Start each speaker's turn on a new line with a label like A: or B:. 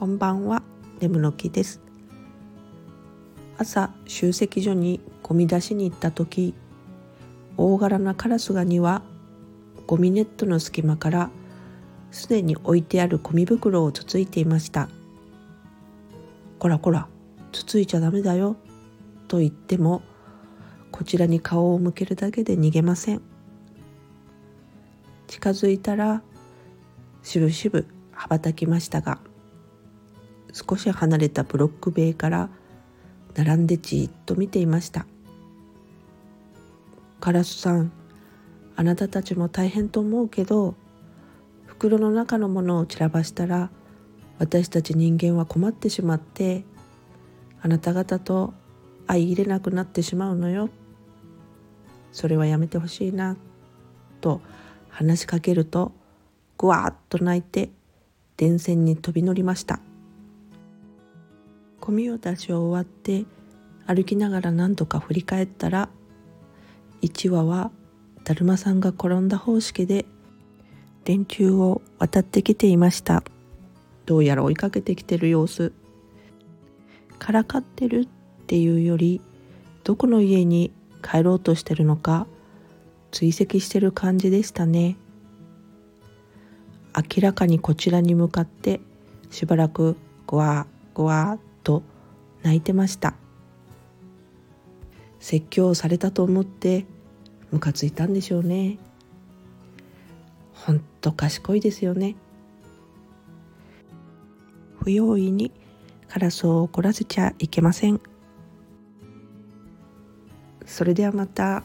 A: こんばんは。眠の木です。朝集積所にゴミ出しに行った時大柄なカラスガにはゴミネットの隙間からすでに置いてあるゴミ袋をつついていましたこらこらつついちゃダメだよと言ってもこちらに顔を向けるだけで逃げません。近づいたらしぶしぶ羽ばたきましたが少し離れたブロック塀から並んでじっと見ていました。カラスさんあなたたちも大変と思うけど袋の中のものを散らばしたら私たち人間は困ってしまってあなた方と相入れなくなってしまうのよ。それはやめてほしいなと話しかけるとぐわっと泣いて電線に飛び乗りました。ゴミを出し終わって歩きながら何度か振り返ったら1羽はだるまさんが転んだ方式で電柱を渡ってきていました。どうやら追いかけてきてる様子。からかってるっていうよりどこの家に帰ろうとしてるのか追跡してる感じでしたね。明らかにこちらに向かってしばらくゴワーゴワーと泣いてました。説教されたと思ってムカついたんでしょうね。ほんと賢いですよね。不用意にカラスを怒らせちゃいけません。それではまた。